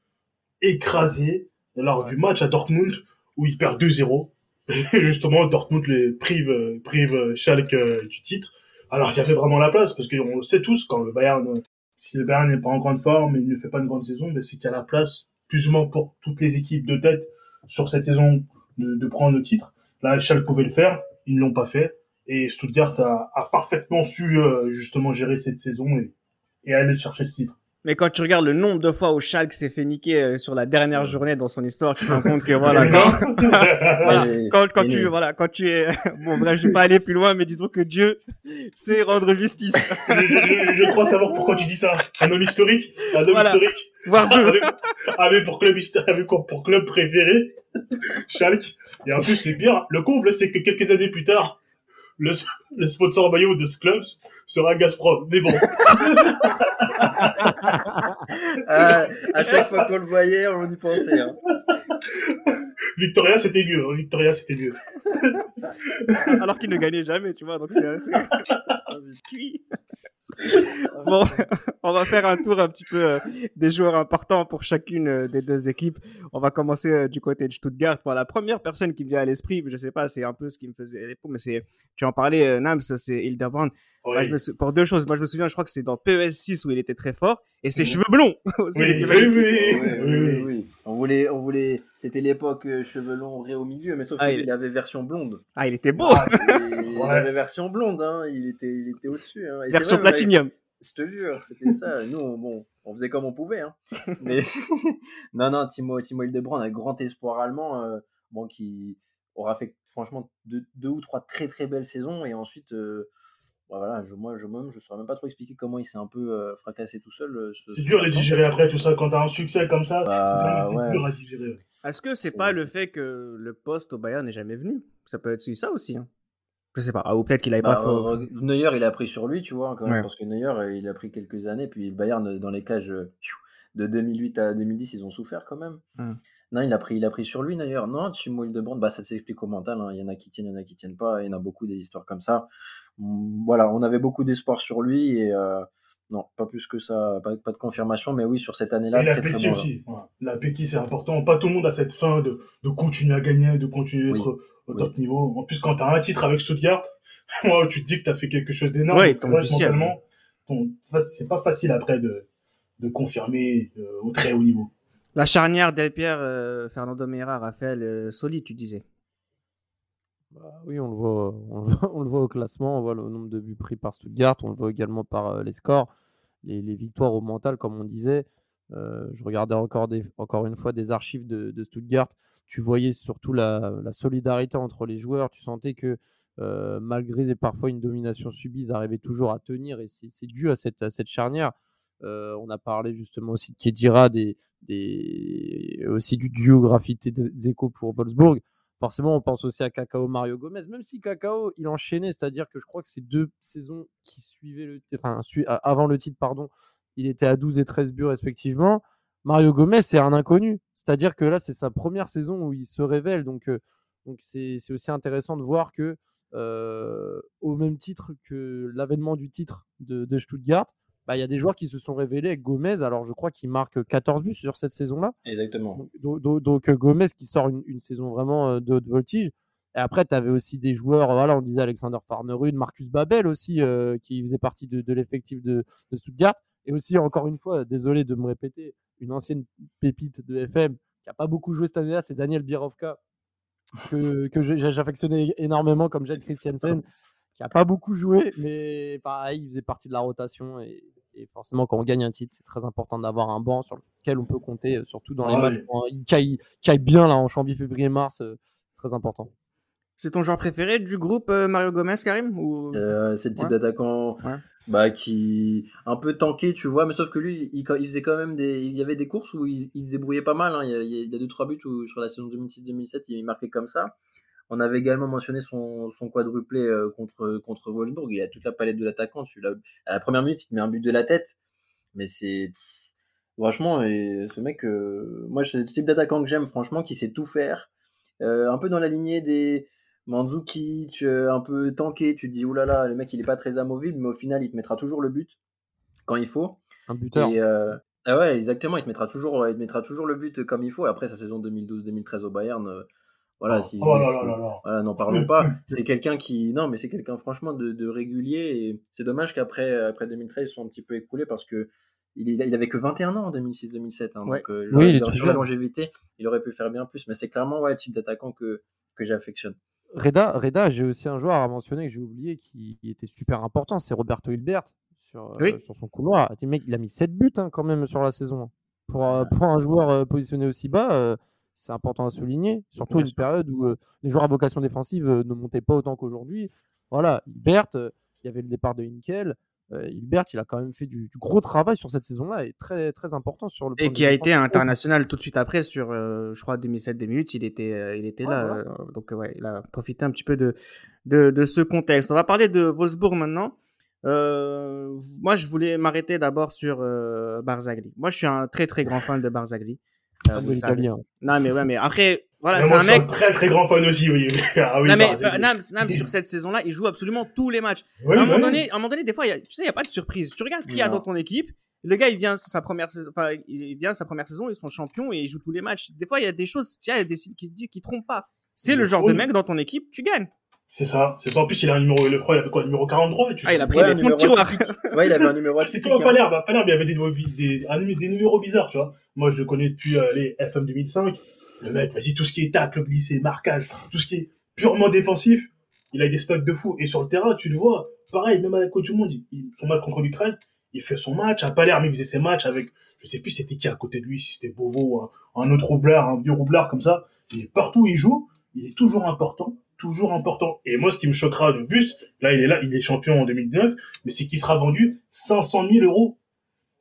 écrasés lors Ouais. du match à Dortmund où ils perdent 2-0. Et justement, Dortmund les prive, prive Schalke euh, du titre. Alors qu'il y avait vraiment la place, parce qu'on le sait tous, quand le Bayern, si le Bayern n'est pas en grande forme et ne fait pas une grande saison, ben, c'est qu'il y a la place, plus ou moins pour toutes les équipes de tête sur cette saison de, de prendre le titre. Là, Schalke pouvait le faire, ils ne l'ont pas fait. Et Stuttgart a, a parfaitement su euh, justement gérer cette saison et, et aller chercher ce titre. Mais quand tu regardes le nombre de fois où Schalke s'est fait niquer euh, sur la dernière journée dans son histoire, tu te rends compte que voilà, quand, voilà, quand, tu voilà, quand tu es bon, bref, je vais pas aller plus loin, mais disons que Dieu sait rendre justice, je, je- je crois savoir pourquoi tu dis ça. Un homme historique, un homme Voilà. historique? voire deux. Avec, avec pour club histo- avec quoi, pour club préféré, Schalke. Et en plus, le pire, le comble, c'est que quelques années plus tard, le, le sponsor maillot de ce club sera Gazprom. Mais bon, Ah, à chaque fois qu'on le voyait, on y pensait. hein. Victoria, c'était mieux. hein. Victoria, c'était mieux. alors qu'il ne gagnait jamais, tu vois. Donc c'est assez. Puis- bon, on va faire un tour un petit peu euh, des joueurs importants pour chacune euh, des deux équipes. On va commencer euh, du côté de Stuttgart. Bon, la première personne qui me vient à l'esprit, je sais pas, c'est un peu ce qui me faisait l'épaule, mais c'est, tu en parlais, Nams, c'est Hildebrand. Moi, Oui. je me sou- Pour deux choses. Moi, je me souviens, je crois que c'est dans PES 6 où il était très fort, et ses cheveux blonds aussi. Oui, oui, oui, oui, oui, oui, oui. oui. On voulait, on voulait. C'était l'époque euh, cheveux longs raies au milieu, mais sauf Ah, qu'il il- avait version blonde. Ah, il était beau. Et Il Ouais. avait version blonde, hein. Il était, il était au-dessus. Hein. Version vrai, platinium. Je te jure, c'était ça. Nous, on, bon, on faisait comme on pouvait. Hein. Mais non, non, Timo, Timo Hildebrand, un grand espoir allemand, euh, bon, qui aura fait franchement deux, deux ou trois très très belles saisons. Et ensuite, euh, bah, voilà, je, moi, je, moi, je saurais même pas trop expliquer comment il s'est un peu euh, fracassé tout seul. euh, ce- C'est ce dur à digérer après tout ça. Quand t'as un succès comme ça, Bah, c'est ouais. dur à digérer. Est-ce que c'est pas le fait que le poste au Bayern n'est jamais venu? Ça peut être ça aussi. Hein. Je sais pas. Ah, ou peut-être qu'il avait Bah, pas fort. euh, Neuer, il a pris sur lui, tu vois, quand même, Ouais. parce que Neuer, euh, il a pris quelques années, puis le Bayern, dans les cages de 2008 à 2010, ils ont souffert quand même. Hum. Non, il a pris, il a pris sur lui, Neuer. Non, Timo Hildebrand, bah, ça s'explique au mental. hein. Il y en a qui tiennent, il y en a qui tiennent pas. Il y en a beaucoup des histoires comme ça. Hum, Voilà, on avait beaucoup d'espoir sur lui et euh, non, pas plus que ça, pas, pas de confirmation, mais oui, sur cette année-là, l'appétit bon, aussi. Voilà. L'appétit, c'est important. Pas tout le monde a cette faim de, de continuer à gagner, de continuer d'être au Oui. top niveau. En plus, quand t'as un titre avec Stuttgart, moi, tu te dis que t'as fait quelque chose d'énorme. Ouais, mentalement, ton- c'est pas facile après de, de confirmer euh, au très haut niveau. La charnière Del Pierre, euh, Fernando Meira, Raphaël euh, Soli, tu disais. Bah oui, on le, le voit, on le voit au classement, on voit le nombre de buts pris par Stuttgart, on le voit également par euh, les scores, les, victoires au mental, comme on disait. Euh, je regardais encore, des, encore une fois des archives de, Stuttgart. Tu voyais surtout la, solidarité entre les joueurs. Tu sentais que euh, malgré parfois une domination subie, ils arrivaient toujours à tenir et c'est dû à cette, charnière. Euh, on a parlé justement aussi de Kedira, des, des, aussi du duo graffité Zeko pour Wolfsburg forcément, on pense aussi à Cacao Mario Gomez, même si Cacao, il enchaînait, c'est-à-dire que je crois que ces deux saisons qui suivaient le, enfin, avant le titre, pardon, il était à 12 et 13 buts respectivement. Mario Gomez, c'est un inconnu, c'est-à-dire que là, c'est sa première saison où il se révèle, donc euh, donc c'est aussi intéressant de voir que euh, au même titre que l'avènement du titre de Stuttgart, bah, il y a des joueurs qui se sont révélés avec Gomez. Alors, je crois qu'il marque 14 buts sur cette saison-là. Exactement. Donc, do- do- donc, euh, Gomez qui sort une, une saison vraiment euh, de haute voltige. Et après, tu avais aussi des joueurs, voilà, on disait Alexander Farnerud, Marcus Babel aussi, euh, qui faisait partie de, de l'effectif de, de Stuttgart. Et aussi, encore une fois, désolé de me répéter, une ancienne pépite de FM qui n'a pas beaucoup joué cette année-là, c'est Daniel Birovka, que, que j'affectionnais énormément comme Jed Christiansen, qui n'a pas beaucoup joué, mais pareil, il faisait partie de la rotation et, Et forcément, quand on gagne un titre, c'est très important d'avoir un banc sur lequel on peut compter, surtout dans les matchs oui. qui aillent, qui aillent bien là en janvier, février, mars. euh, C'est très important. C'est ton joueur préféré du groupe euh, Mario Gomez, Karim ou... Euh, c'est le type Ouais. d'attaquant Ouais. bah, qui un peu tanké, tu vois, mais sauf que lui, il, il faisait quand même des. Il y avait des courses où il, il se débrouillait pas mal. hein. Il, y a, il y a deux trois buts où sur la saison 2006-2007, il marquait comme ça. On avait également mentionné son, son quadruplé euh, contre, contre Wolfsburg. Il a toute la palette de l'attaquant. À la première minute, il te met un but de la tête. Mais c'est. Franchement, et ce mec, euh, moi, c'est le type d'attaquant que j'aime, franchement, qui sait tout faire. Euh, un peu dans la lignée des Mandzukic, un peu tanké. Tu te dis, oulala, le mec, il est pas très amovible, mais au final, il te mettra toujours le but quand il faut. Un buteur. Et, ah ouais, exactement, il te, mettra toujours, il te mettra toujours le but comme il faut. Et après sa saison 2012-2013 au Bayern, voilà, si, Oh là si- là là là. voilà, n'en parlons pas. C'est quelqu'un qui, non, mais c'est quelqu'un franchement de, de régulier. Et c'est dommage qu'après après 2013, ils sont un petit peu écoulés parce que il, avait que 21 ans en 2006-2007. Hein, Ouais. Donc, euh, Oui, il sur la longévité, il aurait pu faire bien plus. Mais c'est clairement ouais, le type d'attaquant que, que j'affectionne. Reda, Reda j'ai aussi un joueur à mentionner que j'ai oublié qui, qui était super important, c'est Roberto Hilbert sur, euh, sur son couloir. Le mec, il a mis 7 buts hein, quand même sur la saison. Pour, euh, pour un joueur euh, positionné aussi bas, euh, c'est important à souligner. Surtout une période où euh, les joueurs à vocation défensive euh, ne montaient pas autant qu'aujourd'hui. Voilà, Hilbert, euh, il y avait le départ de Hinkel. Hilbert, il a quand même fait du, du gros travail sur cette saison-là et très, très important sur le plan Et qui a été international tout de suite après sur, je crois, 2007-2008, il était, il était là. voilà. donc, ouais, il a profité un petit peu de, de, de ce contexte. On va parler de Wolfsburg maintenant. Moi, je voulais m'arrêter d'abord sur Barzagli. Moi, je suis un très, très grand fan de Barzagli. Euh, Fan vous savez. Non, mais ouais, mais après, voilà, c'est un mec. un très très grand fan aussi, oui. ah oui, non, mais, Barzagli. euh, Nams, Nams, sur cette saison-là, il joue absolument tous les matchs. Oui, à, un moment donné, à un moment donné, des fois, il y a, tu sais, il n'y a pas de surprise. Tu regardes qui il y a dans ton équipe. Le gars, il vient sa première saison, enfin, il vient sa première saison, ils sont champions et il joue tous les matchs. Des fois, il y a des choses, tiens, il y a des signes qui te disent qu'ils trompent pas. C'est le genre de mec dans ton équipe, tu gagnes. C'est ça, c'est ça. En plus, il a un numéro, le pro, il avait quoi, le numéro 43 et tu Ah, il a pris Ouais, les un fonds de tiroir. Ouais, il avait un numéro Ouais, c'est comme hein. Palerme. À Palerme, il y avait des, des, des numéros bizarres, tu vois. Moi, je le connais depuis euh, les FM 2005. Le mec, vas-y, tout ce qui est tacle, glissé, marquage, tout ce qui est purement défensif, il a des stocks de fou. Et sur le terrain, tu le vois, pareil, même à la Coupe du Monde, il- son match contre l'Ukraine, il fait son match. À Palerme, il faisait ses matchs avec, je sais plus c'était qui à côté de lui, si c'était Bovo, un, un autre roublard, un vieux roublard comme ça. Et partout où il joue, il est toujours important, toujours important. Et moi, ce qui me choquera le plus, là, il est là, il est champion en 2009, mais c'est qu'il sera vendu 500 000 euros.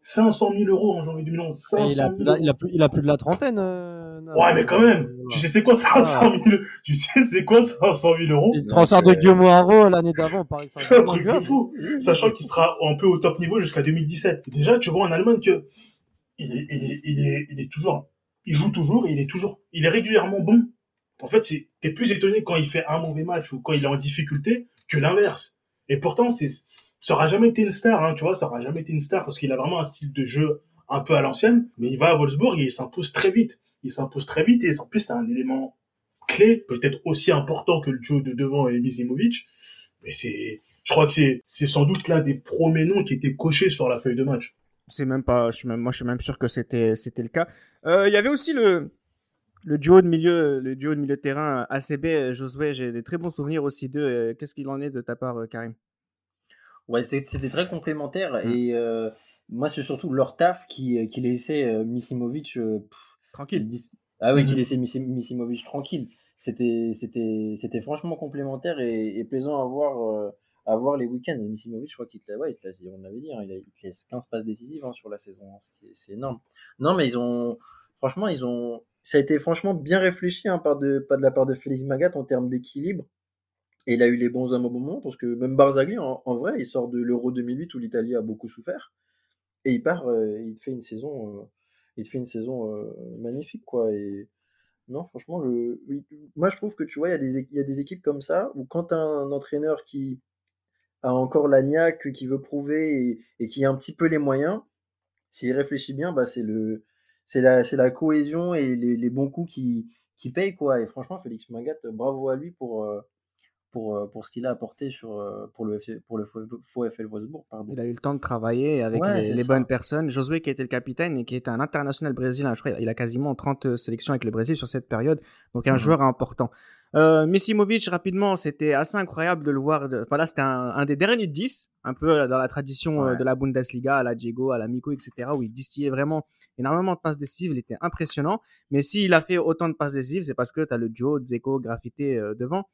500 000 euros en janvier 2011. Et 500 il, a, 000 il, a, euros. il a plus, il a plus de la trentaine. euh. Ouais, mais quand même, tu sais c'est quoi 500 000 Tu sais c'est quoi 500 000 euros? C'est le transfert de Guillaume Haro l'année d'avant, par C'est un exemple. truc de fou. Sachant qu'il sera un peu au top niveau jusqu'à 2017. Déjà, tu vois en Allemagne que il est, il est, il est, il est toujours, il joue toujours et il est toujours, il est régulièrement bon. En fait, c'est, t'es plus étonné quand il fait un mauvais match ou quand il est en difficulté que l'inverse. Et pourtant, ça aura jamais été une star, hein, tu vois, ça aura jamais été une star parce qu'il a vraiment un style de jeu un peu à l'ancienne, mais il va à Wolfsburg et il s'impose très vite. Il s'impose très vite et en plus, c'est un élément clé, peut-être aussi important que le duo de devant et Misimovic. Mais c'est, je crois que c'est, sans doute l'un des premiers noms qui était coché sur la feuille de match. C'est même pas, moi, je suis même sûr que c'était, c'était le cas. Euh, Il y avait aussi le, le duo de milieu, le duo de milieu de terrain ACB Josué. J'ai des très bons souvenirs aussi d'eux. Euh, Qu'est-ce qu'il en est de ta part, euh, Karim? Ouais, c'était très complémentaire. Mm. Et euh, moi, c'est surtout leur taf qui, qui laissait euh, Misimovic. euh, pff, Tranquille. dis- Ah oui, qui Mhm. laissait Misimovic tranquille. C'était, c'était, c'était franchement complémentaire et, et plaisant à voir, euh, à voir les week-ends. Misimovic, je crois qu'il te, ouais, il te laisse, on l'avait dit, hein, il, a- il te laisse 15 passes décisives hein, sur la saison. hein, C'est énorme. Non, mais ils ont, franchement, ils ont, ça a été franchement bien réfléchi, hein, par de, pas de la part de Félix Magat en termes d'équilibre. Et il a eu les bons hommes au bon moment, parce que même Barzagli, en, vrai, il sort de l'Euro 2008 où l'Italie a beaucoup souffert. Et il part, euh, il fait une saison, euh, il fait une saison euh, magnifique, quoi. Et non, franchement, moi je trouve que tu vois, il y, a des, y a des équipes comme ça où quand un entraîneur qui a encore la niaque, qui veut prouver et, et qui a un petit peu les moyens, s'il réfléchit bien, bah, c'est le, c'est la, c'est la cohésion et les, les bons coups qui, qui payent, quoi. Et franchement, Félix Magat, bravo à lui pour, euh, pour, euh, pour ce qu'il a apporté sur, euh, pour, le, pour le faux FL Wolfsburg. Pardon. Il a eu le temps de travailler avec les, bonnes personnes. Josué qui était le capitaine et qui était un international brésilien. Je crois il a quasiment 30 sélections avec le Brésil sur cette période. Donc un mhm. joueur important. Euh, Misimovic, rapidement, c'était assez incroyable de le voir. De... Enfin là, c'était un, des derniers 10, un peu dans la tradition de la Bundesliga, à la Diego, à la Mico, etc., où il distillait vraiment énormément de passes décisives. Il était impressionnant. Mais s'il a fait autant de passes décisives, c'est parce que tu as le duo Dzeko, Graffité devant.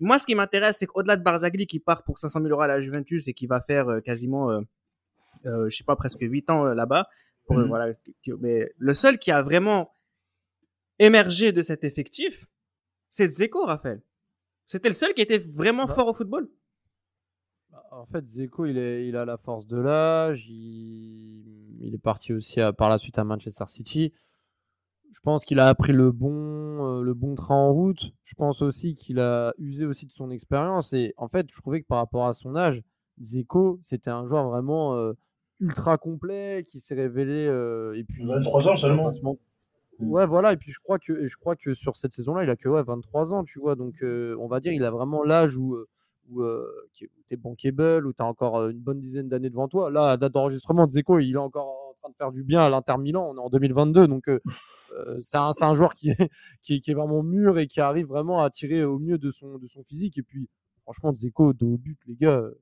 Moi, ce qui m'intéresse, c'est qu'au-delà de Barzagli qui part pour 500 000 euros à la Juventus et qui va faire euh, quasiment, euh, euh, je sais pas, presque 8 ans là-bas, mhm. voilà, mais le seul qui a vraiment émergé de cet effectif, c'est Zeko, Raphaël. C'était le seul qui était vraiment bah. fort au football. En fait, Zeko, il, est, il a la force de l'âge. Il, il, est parti aussi par la suite à Manchester City je pense qu'il a appris le bon, euh, le bon train en route. Je pense aussi qu'il a usé aussi de son expérience. Et en fait, je trouvais que par rapport à son âge, Zeko, c'était un joueur vraiment euh, ultra complet qui s'est révélé. Euh, et puis, 23 ans seulement. Ouais, voilà. Et puis je crois que, je crois que sur cette saison-là, il a que ouais, 23 ans, tu vois. Donc, on va dire, il a vraiment l'âge où, où, tu es bankable, où tu as encore une bonne dizaine d'années devant toi. Là, à date d'enregistrement, Zeko, il est encore en train de faire du bien à l'Inter Milan. On est en 2022. Donc, euh, c'est un, joueur qui est, qui, est, vraiment mûr et qui arrive vraiment à tirer au mieux de son, de son physique. Et puis, franchement, Zeko, dos au but, les gars, euh,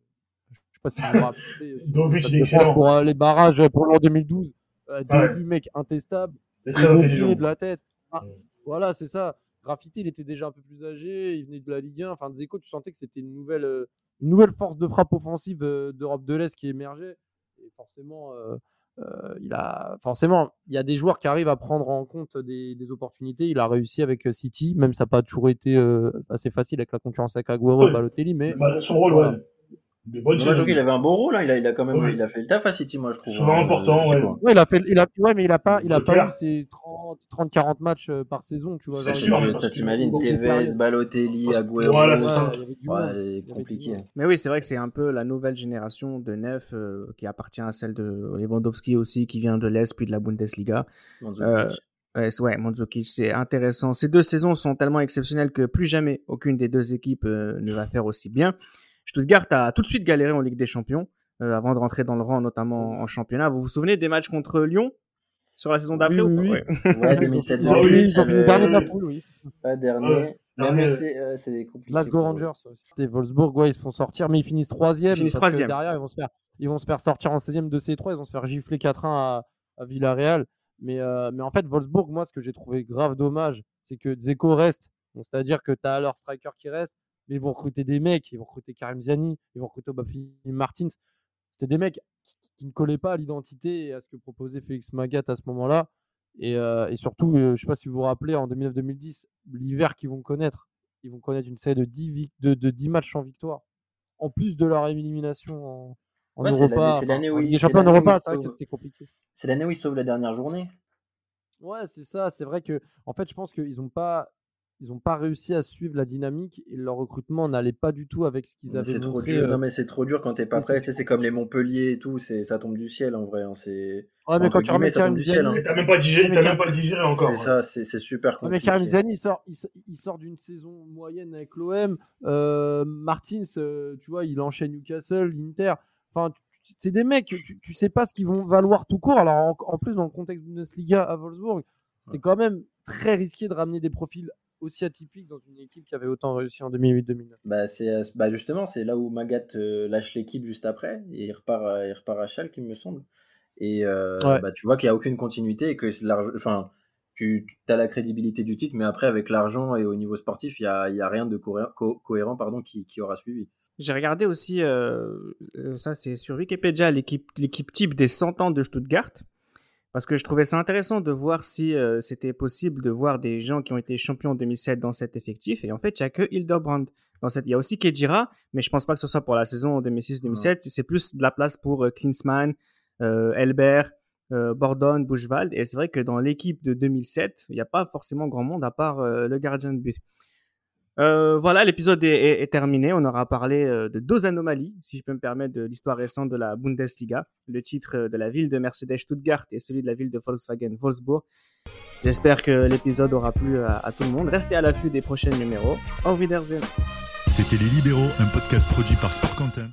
je sais pas si vous vous rappelez. dos au but, il est excellent. Pour euh, les barrages pour l'an 2012. dos au but, mec, intestable. Très intelligent. de la tête. Ah, voilà, c'est ça. Graffiti, il était déjà un peu plus âgé, il venait de la Ligue 1. Enfin, Zeko, tu sentais que c'était une nouvelle, une nouvelle force de frappe offensive d'Europe de l'Est qui émergeait. Et forcément, euh, il a forcément, il y a des joueurs qui arrivent à prendre en compte des, opportunités. Il a réussi avec euh, City, même ça n'a pas toujours été euh, assez facile avec la concurrence avec Aguero, et Balotelli, mais bah, son rôle, ouais. Il avait un bon rôle, hein. il, a, il a quand même il a fait le taf à City, moi je trouve. Souvent hein, important, ouais. ouais. il a fait, il a, ouais, mais il a pas, il a pas eu ses 30, 40 matchs euh, par saison, tu vois. C'est sûr, t'imagines Tevez, Balotelli, Agüero. Voilà, c'est ça. Ouais, compliqué. Mais oui, c'est vrai que c'est un peu la nouvelle génération de neuf euh, qui appartient à celle de Lewandowski aussi, qui vient de l'Est puis de la Bundesliga. Euh, ouais, Mandzukic, c'est intéressant. Ces deux saisons sont tellement exceptionnelles que plus jamais aucune des deux équipes ne va faire aussi bien. Stuttgart a tout de suite galéré en Ligue des Champions euh, avant de rentrer dans le rang, notamment en championnat. Vous vous souvenez des matchs contre Lyon sur la saison d'après oui, oui. Ouais, 2007 oui, dernier de la poule, oui. Pas dernier. mais c'est compliqué. Glasgow Rangers, c'était Wolfsburg, ouais, ils se font sortir, mais ils finissent troisième. Ils finissent troisième. Derrière, ils vont se faire, ils vont se faire sortir en 16e de C3, ils vont se faire gifler 4-1 à, à Villarreal. Mais, euh, mais en fait, Wolfsburg, moi, ce que j'ai trouvé grave dommage, c'est que Zeko reste. C'est-à-dire que tu as leur striker qui reste, mais ils vont recruter des mecs, ils vont recruter Karim Ziani, ils vont recruter Obafemi Martins. C'était des mecs qui, ne collaient pas à l'identité et à ce que proposait Félix Magat à ce moment-là. Et, euh, surtout, euh, je ne sais pas si vous vous rappelez, en 2009-2010, l'hiver qu'ils vont connaître, ils vont connaître une série de 10, de, de 10 matchs en victoire, en plus de leur élimination en, en Europa. C'est l'année où ils c'est vrai que c'était compliqué. C'est l'année où ils sauvent la dernière journée. Ouais, c'est ça. C'est vrai que, en fait, je pense qu'ils n'ont pas ils n'ont pas réussi à suivre la dynamique et leur recrutement n'allait pas du tout avec ce qu'ils avaient montré. Trop dur. Euh, non mais c'est trop dur quand t'es pas prêt. C'est comme les Montpellier et tout, ça tombe du ciel en vrai. Hein. C'est. Ouais mais quand tu remets Karim Zani, hein. t'as même pas digéré, même pas digéré encore. C'est ça, c'est super compliqué. mais Karim Zani, il sort, il, sort d'une saison moyenne avec l'OM. Euh, Martins, euh, tu vois, il enchaîne Newcastle, l'Inter. Enfin, c'est des mecs, tu, tu sais pas ce qu'ils vont valoir tout court. Alors en, en plus dans le contexte Bundesliga à Wolfsburg, c'était quand même très risqué de ramener des profils aussi atypique dans une équipe qui avait autant réussi en 2008-2009 bah, c'est, euh, bah justement, c'est là où Magat euh, lâche l'équipe juste après et il repart, à, il repart à Schalke, il me semble. Et euh, bah, tu vois qu'il n'y a aucune continuité et que enfin, tu as la crédibilité du titre, mais après, avec l'argent et au niveau sportif, il n'y a, y a, rien de cohérent, pardon, qui, qui, aura suivi. J'ai regardé aussi, ça c'est sur Wikipédia, l'équipe, l'équipe type des 100 ans de Stuttgart parce que je trouvais ça intéressant de voir si euh, c'était possible de voir des gens qui ont été champions en 2007 dans cet effectif. Et en fait, il n'y a que Hildebrand. Dans cette... Il y a aussi Kedira, mais je pense pas que ce soit pour la saison 2006-2007. C'est plus de la place pour euh, Klinsmann, euh, Elbert, euh, Bordon, Buchwald. Et c'est vrai que dans l'équipe de 2007, il n'y a pas forcément grand monde à part le gardien de but. Euh, voilà, l'épisode est, terminé. On aura parlé euh, de deux anomalies, si je peux me permettre, de l'histoire récente de la Bundesliga. Le titre de la ville de Mercedes Stuttgart et celui de la ville de Volkswagen Wolfsburg. J'espère que l'épisode aura plu à, à, tout le monde. Restez à l'affût des prochains numéros. Au Wiedersehen. C'était Les Libéraux, un podcast produit par Sport Content.